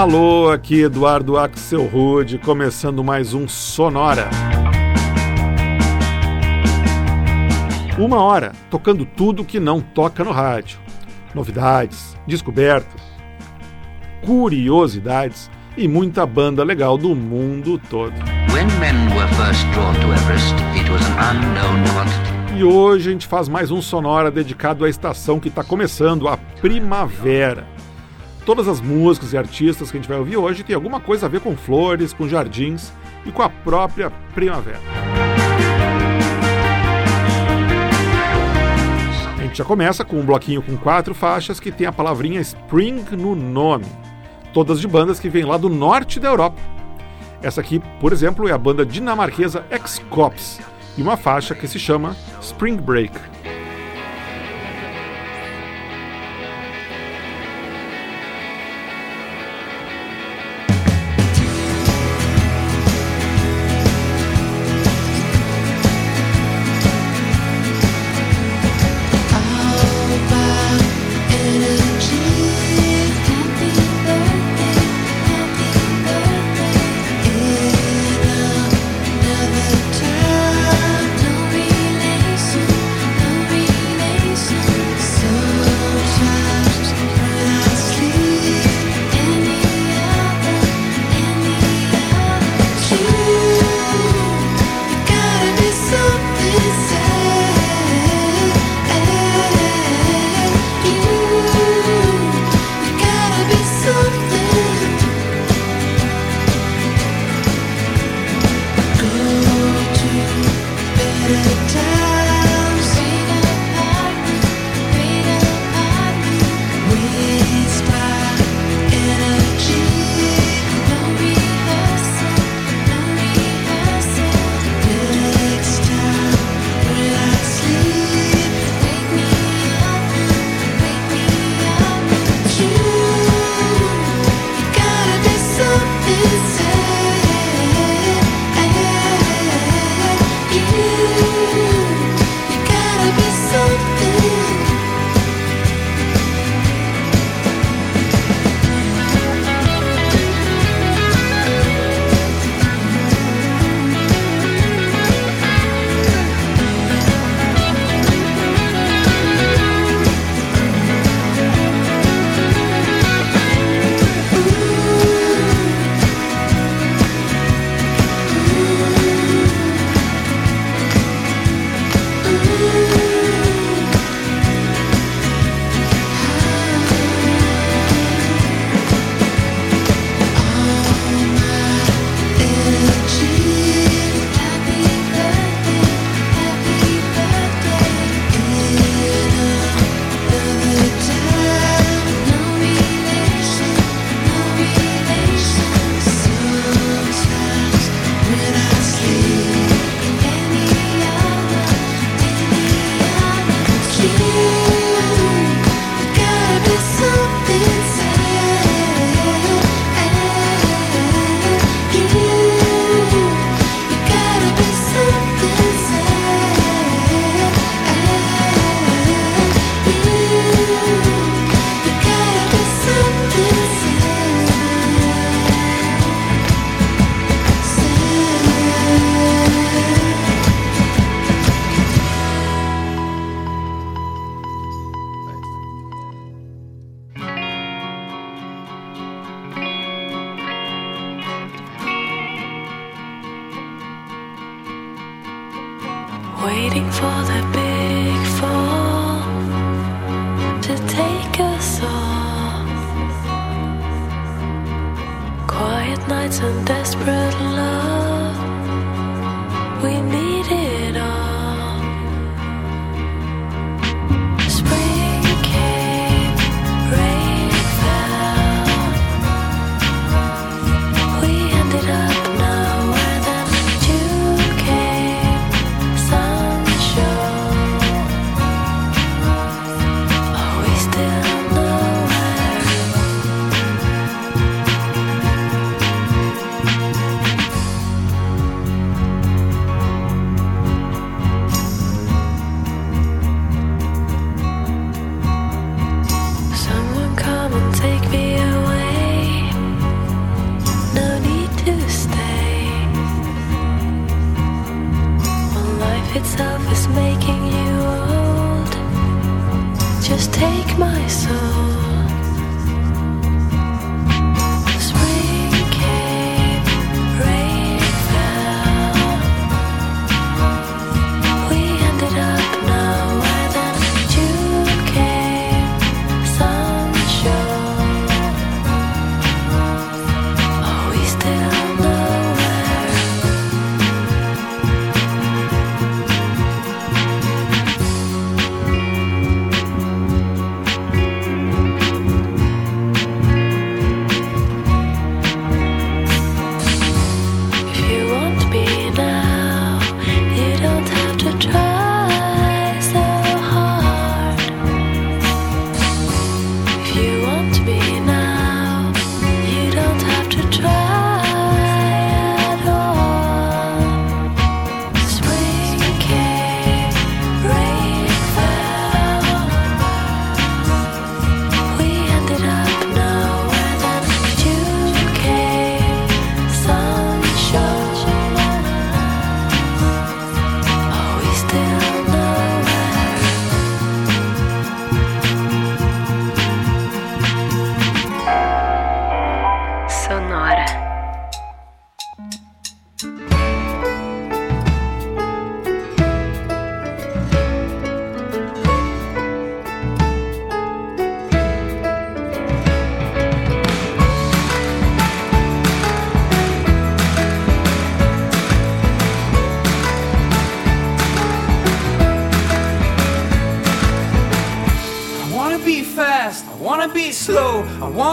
Alô, aqui Eduardo Axel Rude, começando mais um Sonora. Uma hora tocando tudo que não toca no rádio. Novidades, descobertas, curiosidades e muita banda legal do mundo todo. E hoje a gente faz mais um Sonora dedicado à estação que está começando, a primavera. Todas as músicas e artistas que a gente vai ouvir hoje têm alguma coisa a ver com flores, com jardins e com a própria primavera. A gente já começa com um bloquinho com quatro faixas que tem a palavrinha Spring no nome, todas de bandas que vêm lá do norte da Europa. Essa aqui, por exemplo, é a banda dinamarquesa X-Cops e uma faixa que se chama Spring Break.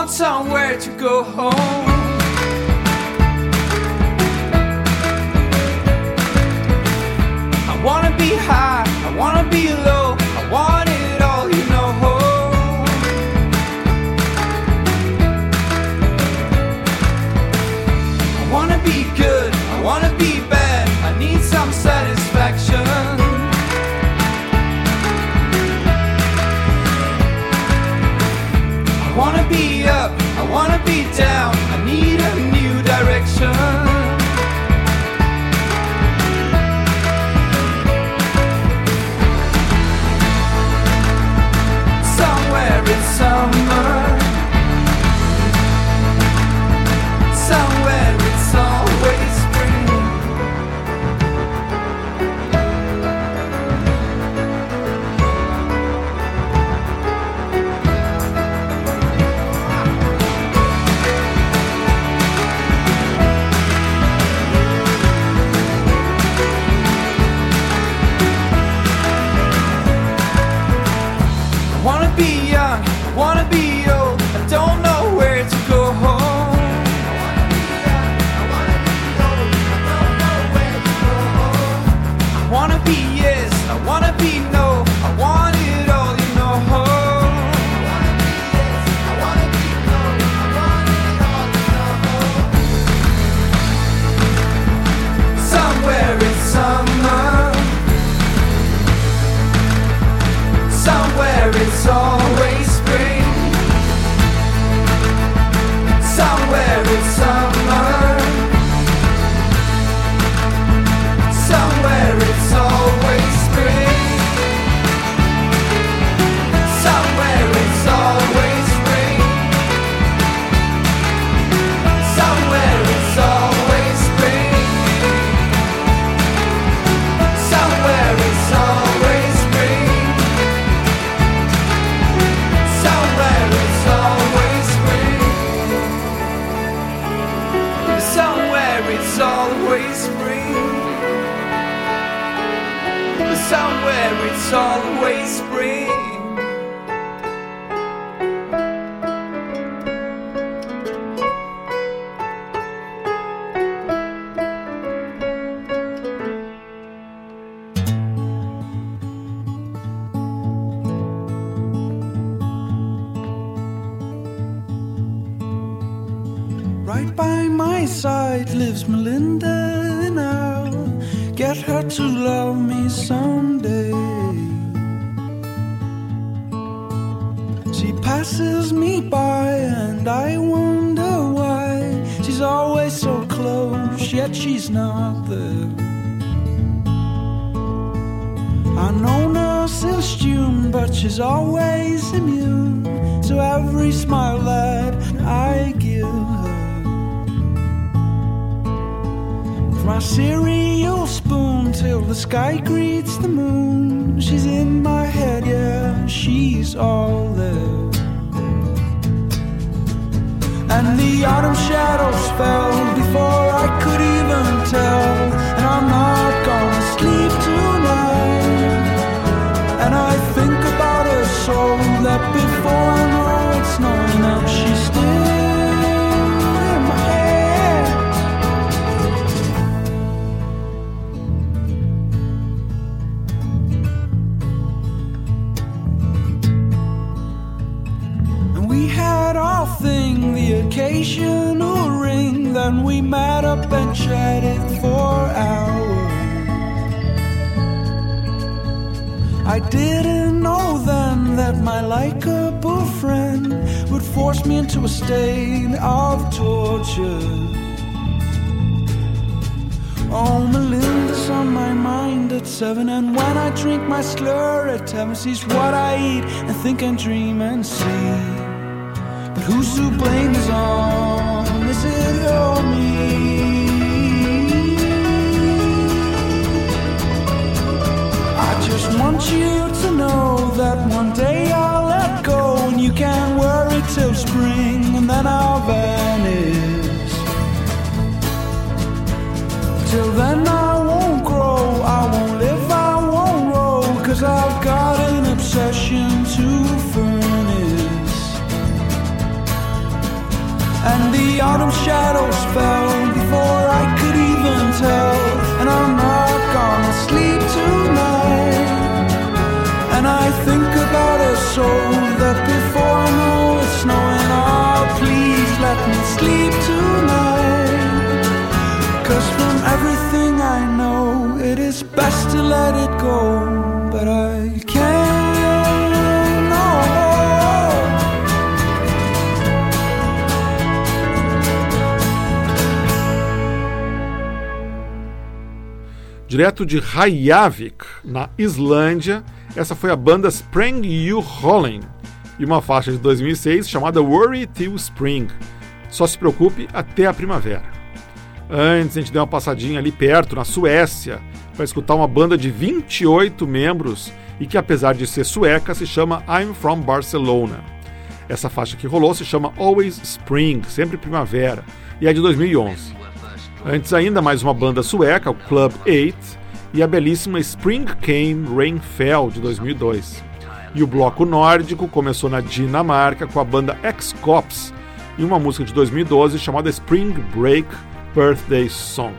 want somewhere to go home. I wonder why she's always so close, yet she's not there. I know since June, but she's always immune to every smile that I give her. With my cereal spoon till the sky greets the moon. She's in my head, yeah, she's all there. And the autumn shadows fell before I could even tell. And I'm not gonna sleep tonight. And I think about her so that before occasional ring. Then we met up and chatted for hours. I didn't know then that my likable friend would force me into a state of torture. Oh, Melinda's on my mind at seven, and when I drink my slur at seven, she's what I eat and think and dream and see. Who's to blame is on? Is it or me? I just want you to know that one day I'll let go and you can't worry till spring and then I'll vanish. Till then I the autumn shadows fell before I could even tell. And I'm not gonna sleep tonight. And I think about her so that before I know it's snowing, oh, please let me sleep tonight. Cause from everything I know, it is best to let it go. But I Direto de Reykjavik, na Islândia, essa foi a banda Spring You Rolling e uma faixa de 2006 chamada Worry Till Spring. Só se preocupe até a primavera. Antes a gente deu uma passadinha ali perto, na Suécia, para escutar uma banda de 28 membros e que apesar de ser sueca se chama I'm From Barcelona. Essa faixa que rolou se chama Always Spring, sempre primavera, e é de 2011. Antes ainda, mais uma banda sueca, o Club 8, e a belíssima Spring Came, Rain Fell, de 2002. E o bloco nórdico começou na Dinamarca com a banda X-Cops e uma música de 2012 chamada Spring Break Birthday Song.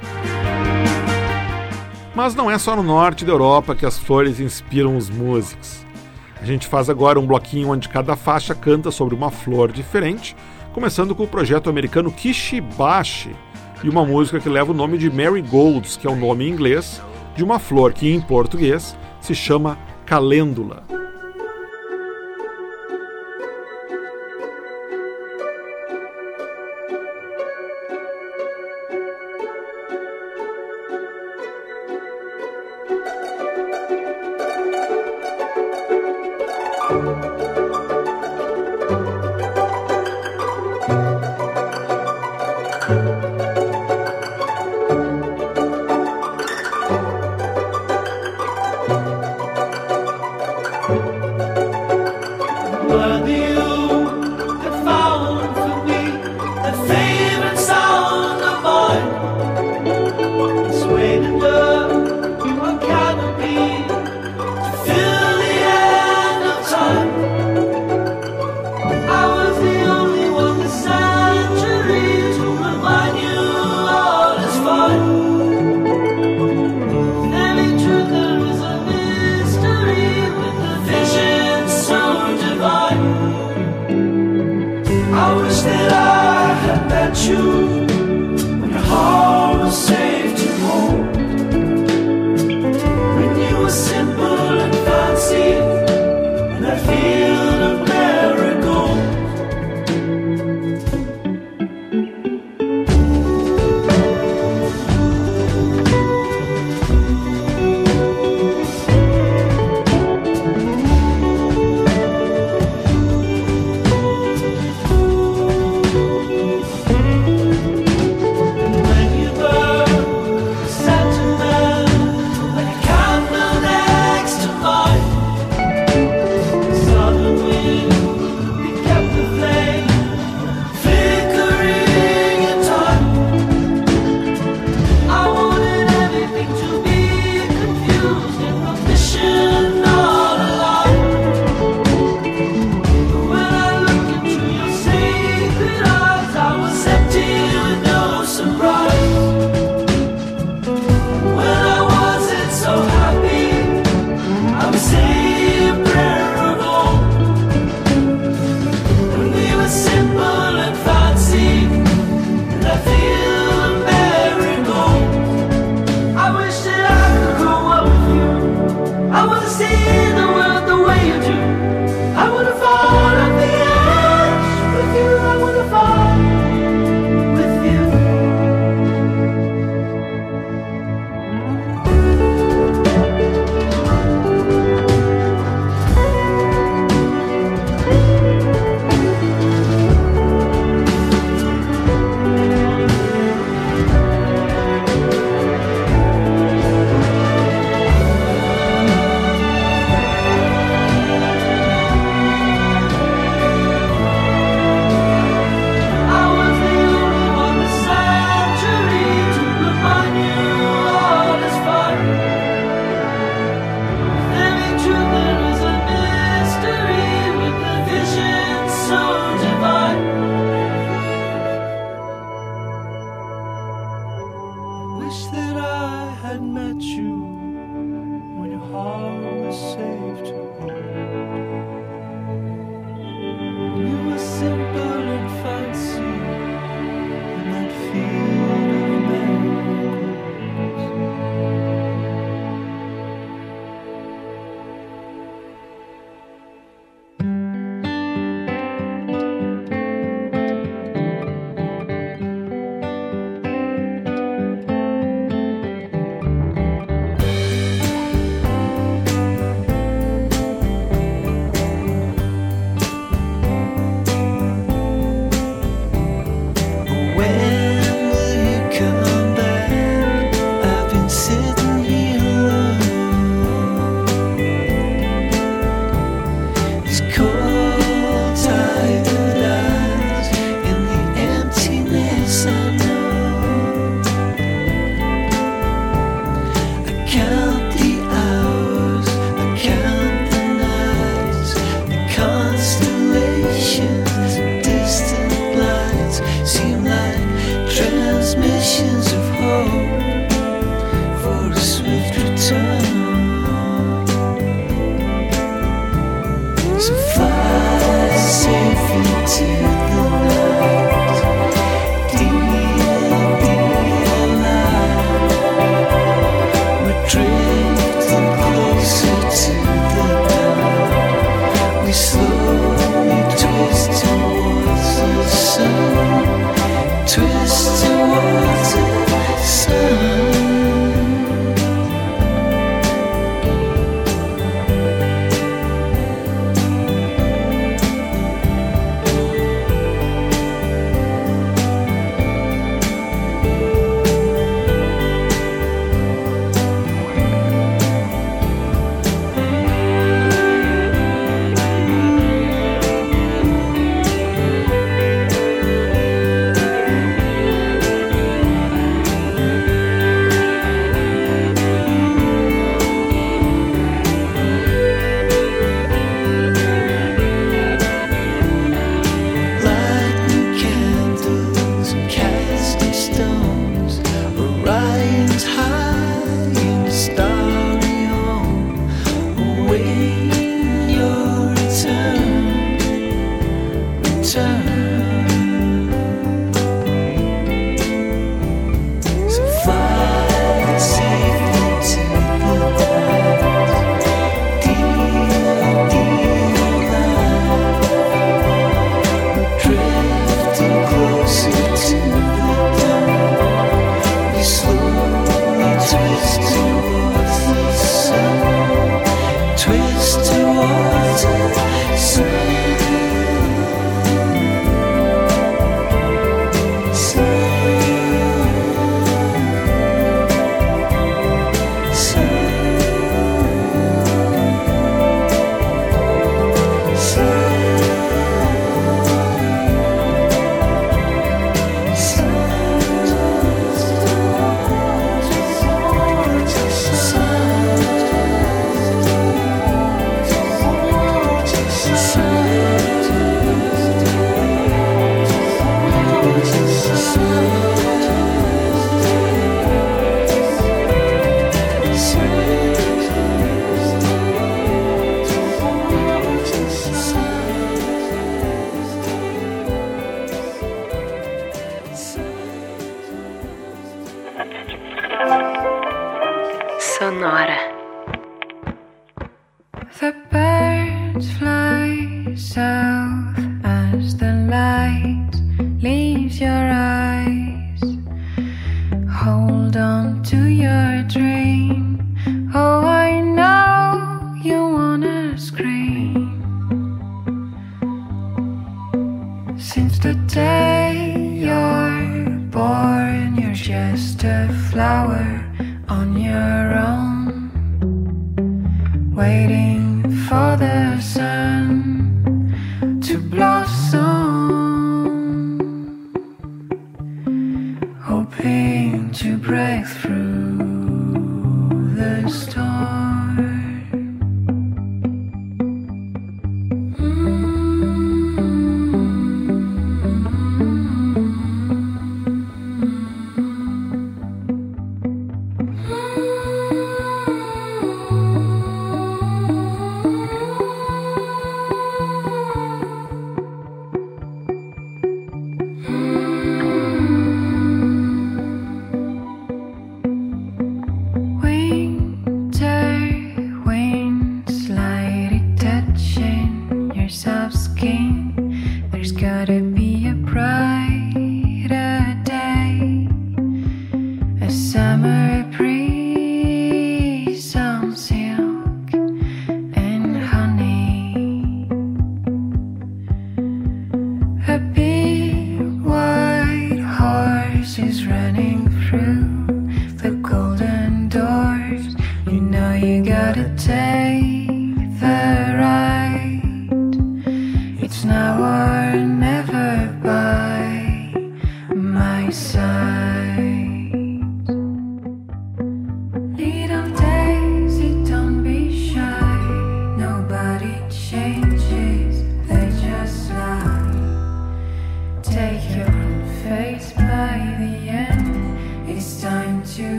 Mas não é só no norte da Europa que as flores inspiram os músicos. A gente faz agora um bloquinho onde cada faixa canta sobre uma flor diferente, começando com o projeto americano Kishibashi, e uma música que leva o nome de Marigolds, que é o nome em inglês de uma flor que em português se chama calêndula.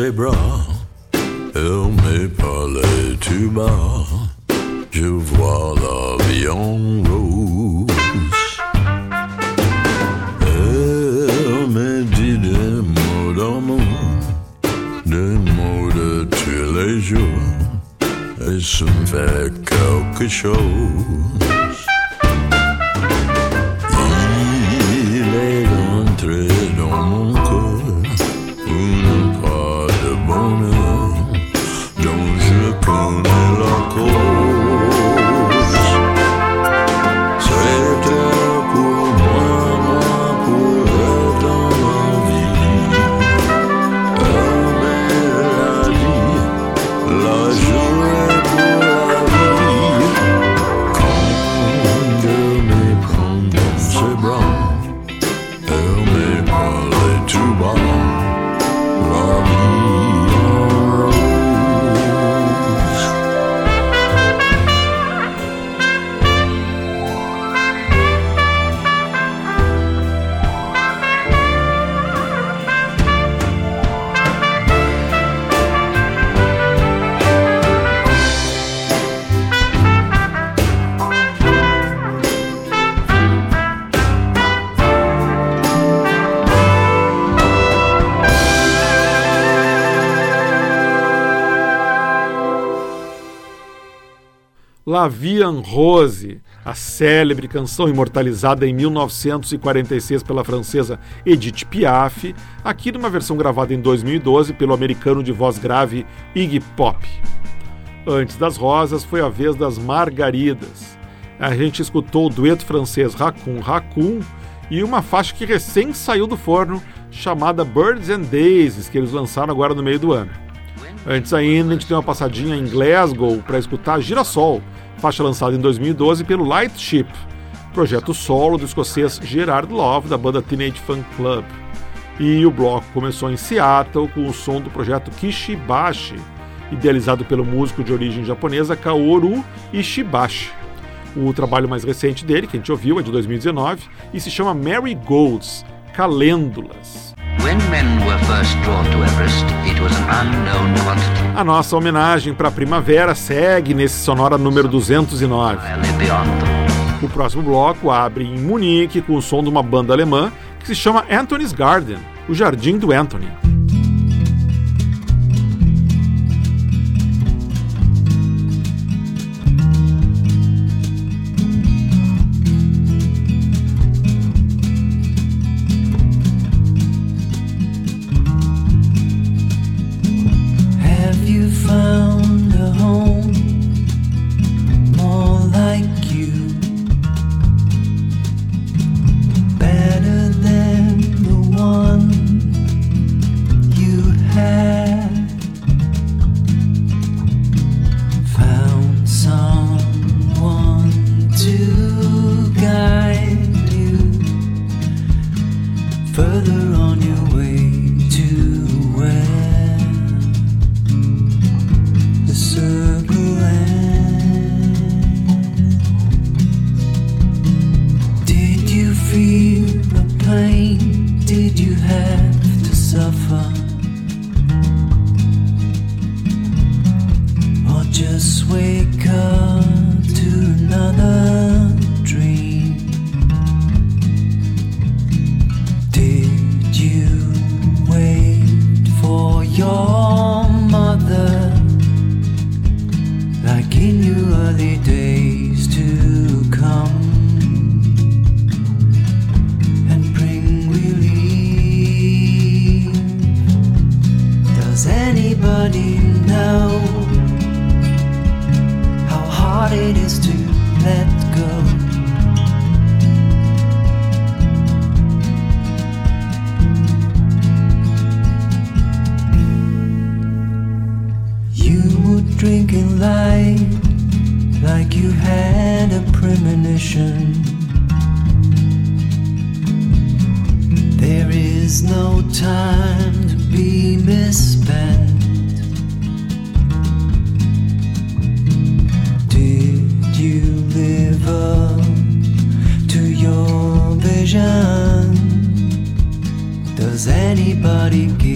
marché bras, on me parle tout bas. La Vie en Rose, a célebre canção imortalizada em 1946 pela francesa Edith Piaf, aqui numa versão gravada em 2012 pelo americano de voz grave Iggy Pop. Antes das rosas foi a vez das margaridas. A gente escutou o dueto francês Raccoon Raccoon e uma faixa que recém saiu do forno chamada Birds and Daisies, que eles lançaram agora no meio do ano. Antes ainda, a gente tem uma passadinha em Glasgow para escutar Girassol, faixa lançada em 2012 pelo Lightship, projeto solo do escocês Gerard Love, da banda Teenage Fan Club. E o bloco começou em Seattle com o som do projeto Kishibashi, idealizado pelo músico de origem japonesa Kaoru Ishibashi. O trabalho mais recente dele, que a gente ouviu, é de 2019 e se chama Marigolds Calêndulas. A nossa homenagem para a primavera segue nesse sonora número 209. O próximo bloco abre em Munique com o som de uma banda alemã que se chama Anthony's Garden, o Jardim do Anthony. Anybody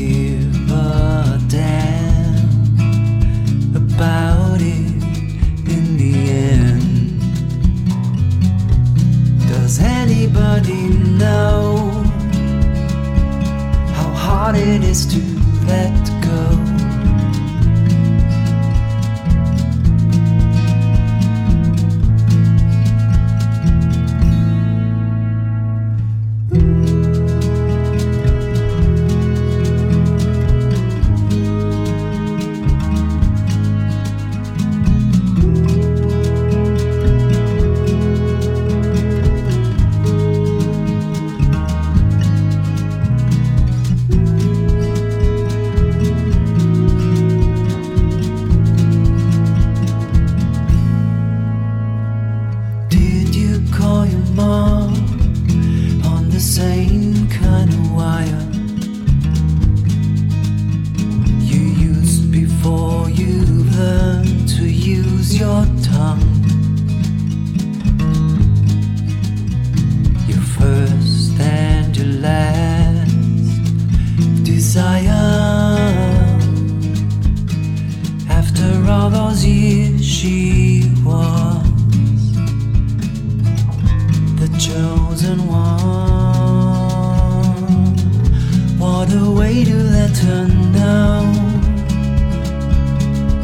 What a way to let her know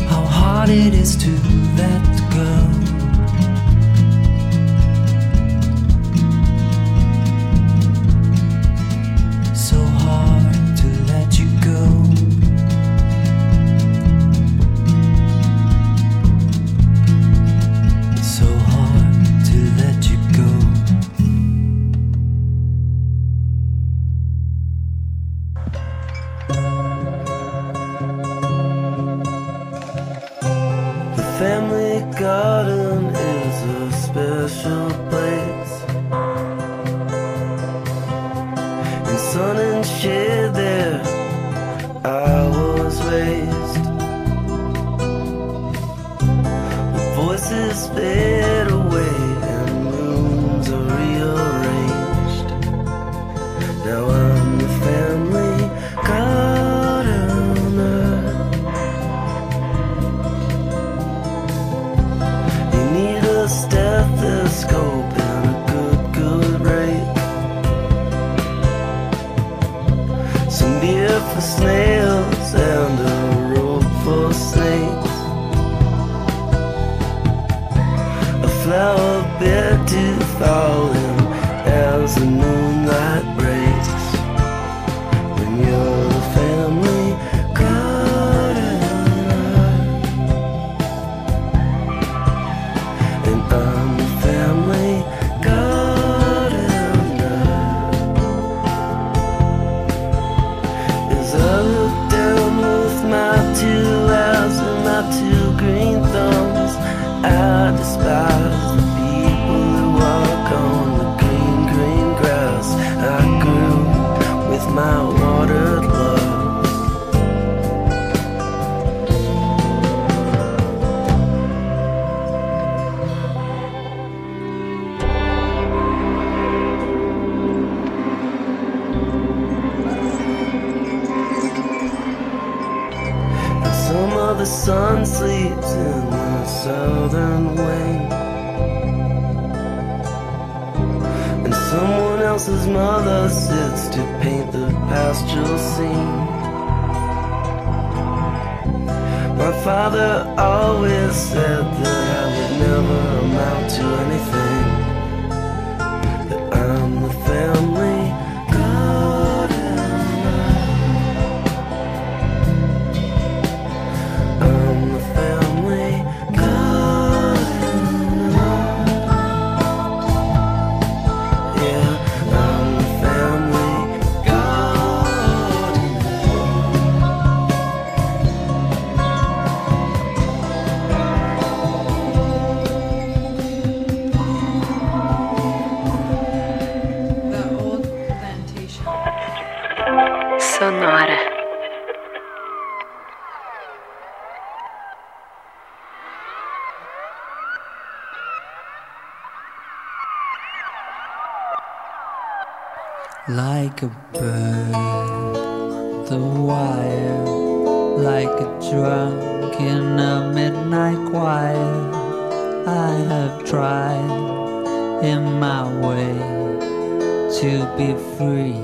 how hard it is to let Like a bird, the wire, like a drunk in a midnight choir. I have tried in my way to be free.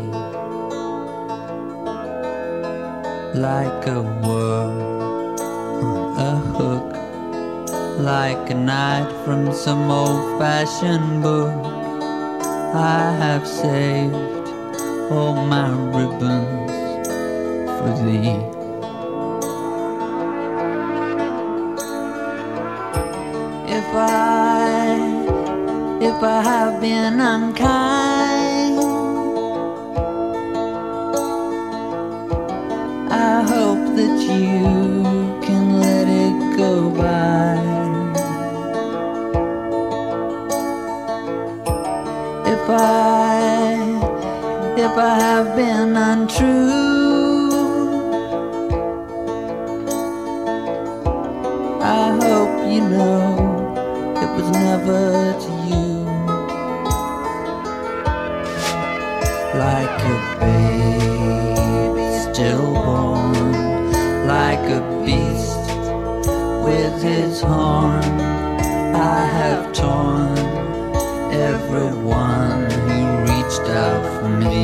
Like a worm on a hook, like a knight from some old fashioned book. I have saved all my ribbons for thee. for me.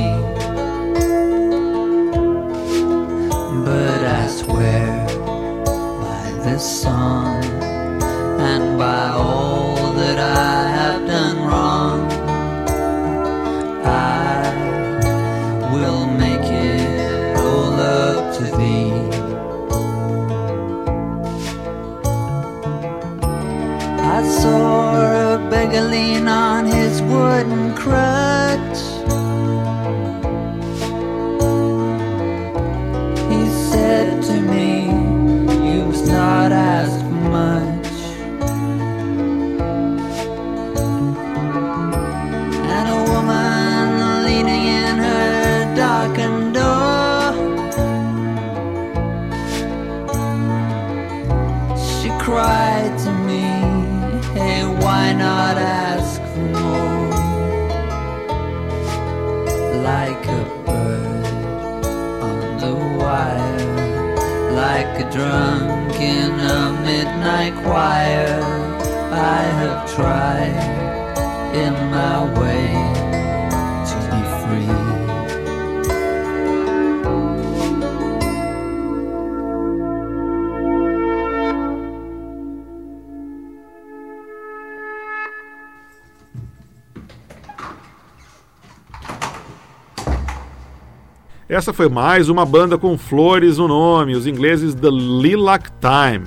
Essa foi mais uma banda com flores no nome, os ingleses The Lilac Time.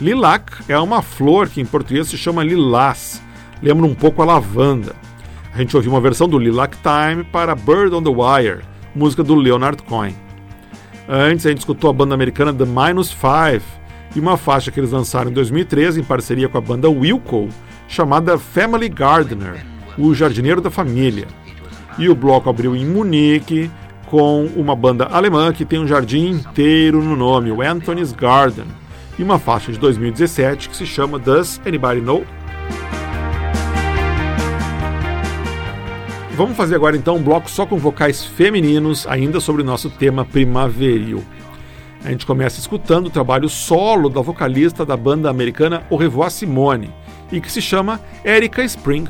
Lilac é uma flor que em português se chama lilás, lembra um pouco a lavanda. A gente ouviu uma versão do Lilac Time para Bird on the Wire, música do Leonard Cohen. Antes a gente escutou a banda americana The Minus Five e uma faixa que eles lançaram em 2013 em parceria com a banda Wilco, chamada Family Gardener, o jardineiro da família. E o bloco abriu em Munique com uma banda alemã que tem um jardim inteiro no nome, o Anthony's Garden, e uma faixa de 2017 que se chama Does Anybody Know? Vamos fazer agora então um bloco só com vocais femininos, ainda sobre o nosso tema primaveril. A gente começa escutando o trabalho solo da vocalista da banda americana Au Revoir Simone, e que se chama Erika Spring.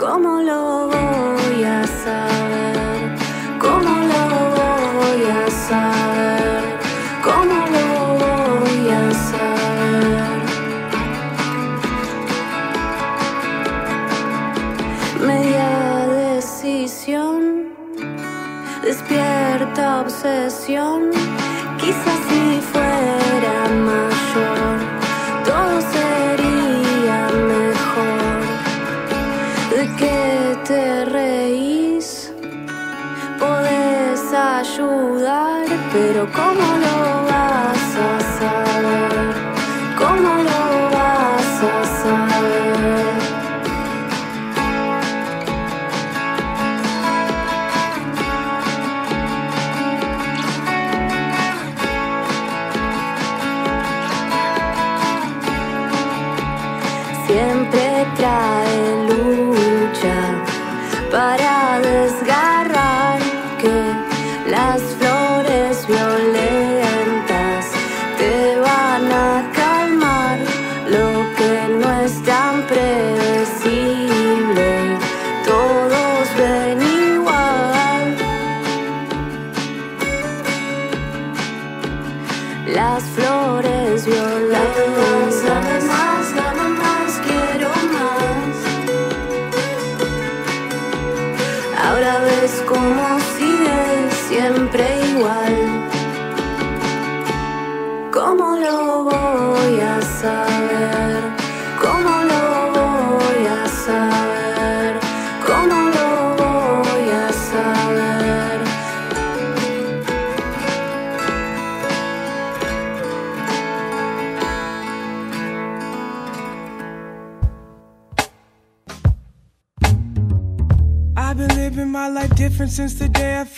¿Cómo lo voy a saber? ¿Cómo lo voy a saber? ¿Cómo lo voy a saber? Media decisión, despierta obsesión. sorry.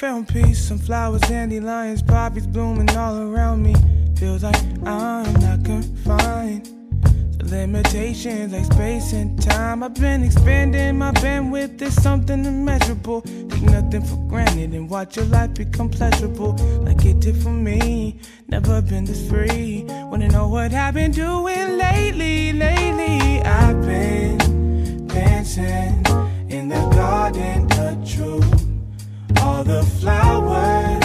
Found peace. Some flowers, dandelions, poppies blooming all around me. Feels like I'm not confined to limitations like space and time. I've been expanding my bandwidth. There's something immeasurable. Take nothing for granted and watch your life become pleasurable, like it did for me. Never been this free. Wanna know what I've been doing lately? Lately, I've been dancing in the garden of truth. All the flowers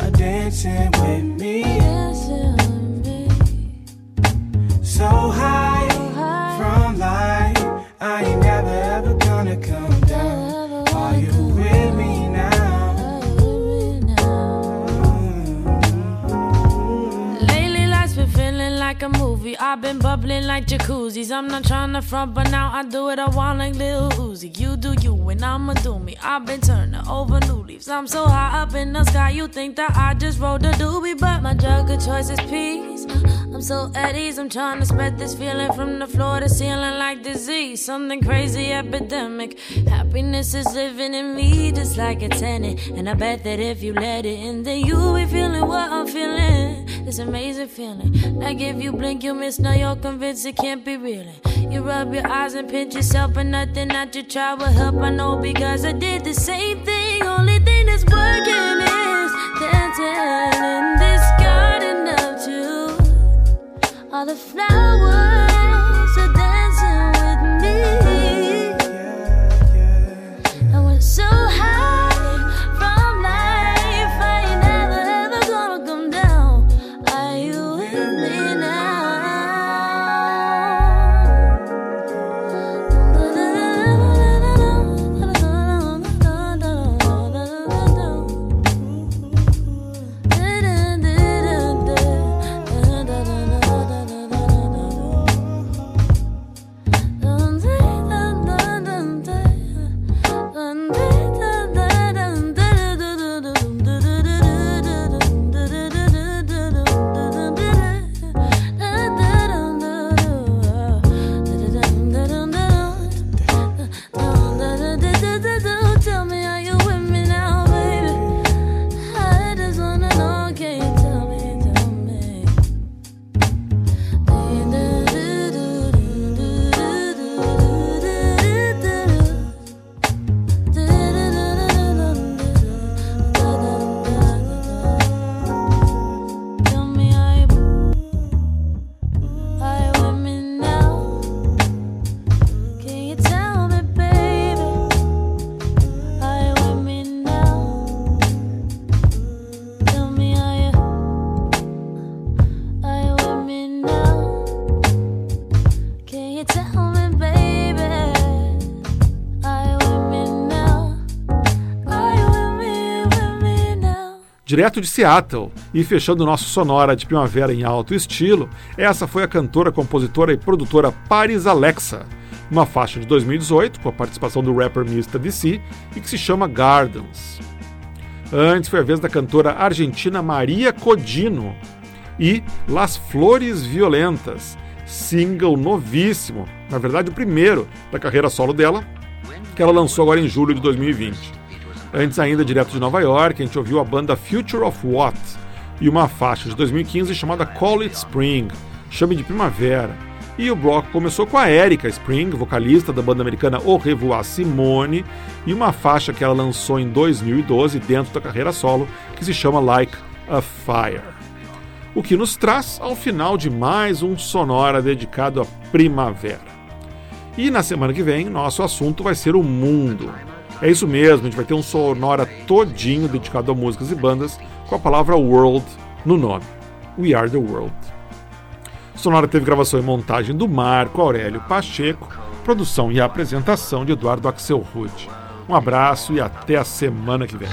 are dancing with me. So high I've been bubbling like jacuzzis. I'm not trying to front, but now I do it. I want like Lil Uzi. You do you, and I'ma do me. I've been turning over new leaves. I'm so high up in the sky, you think that I just rode the doobie, but my drug of choice is peace. Uh, I'm so at ease. I'm trying to spread this feeling from the floor to ceiling like disease. Something crazy epidemic. Happiness is living in me just like a tenant. And I bet that if you let it in, then you'll be feeling what I'm feeling. This amazing feeling. Like if you blink, you miss. Now you're convinced it can't be real. You rub your eyes and pinch yourself, but nothing that you try will help. I know because I did the same thing. Only thing that's working is dancing in this garden of truth. All the flowers Direto de Seattle e fechando nosso sonora de primavera em alto estilo, essa foi a cantora, compositora e produtora Paris Alexa, uma faixa de 2018 com a participação do rapper Mr. DC e que se chama Gardens. Antes foi a vez da cantora argentina Maria Codino e Las Flores Violentas, single novíssimo, na verdade o primeiro da carreira solo dela, que ela lançou agora em julho de 2020. Antes ainda, direto de Nova York, a gente ouviu a banda Future of What e uma faixa de 2015 chamada Call It Spring, chame de primavera. E o bloco começou com a Erika Spring, vocalista da banda americana Au Revoir Simone, e uma faixa que ela lançou em 2012 dentro da carreira solo, que se chama Like a Fire. O que nos traz ao final de mais um Sonora dedicado à primavera. E na semana que vem, nosso assunto vai ser o mundo. É isso mesmo, a gente vai ter um sonora todinho dedicado a músicas e bandas com a palavra world no nome. We Are the World. Sonora teve gravação e montagem do Marco Aurélio Pacheco, produção e apresentação de Eduardo Axel Rude. Um abraço e até a semana que vem.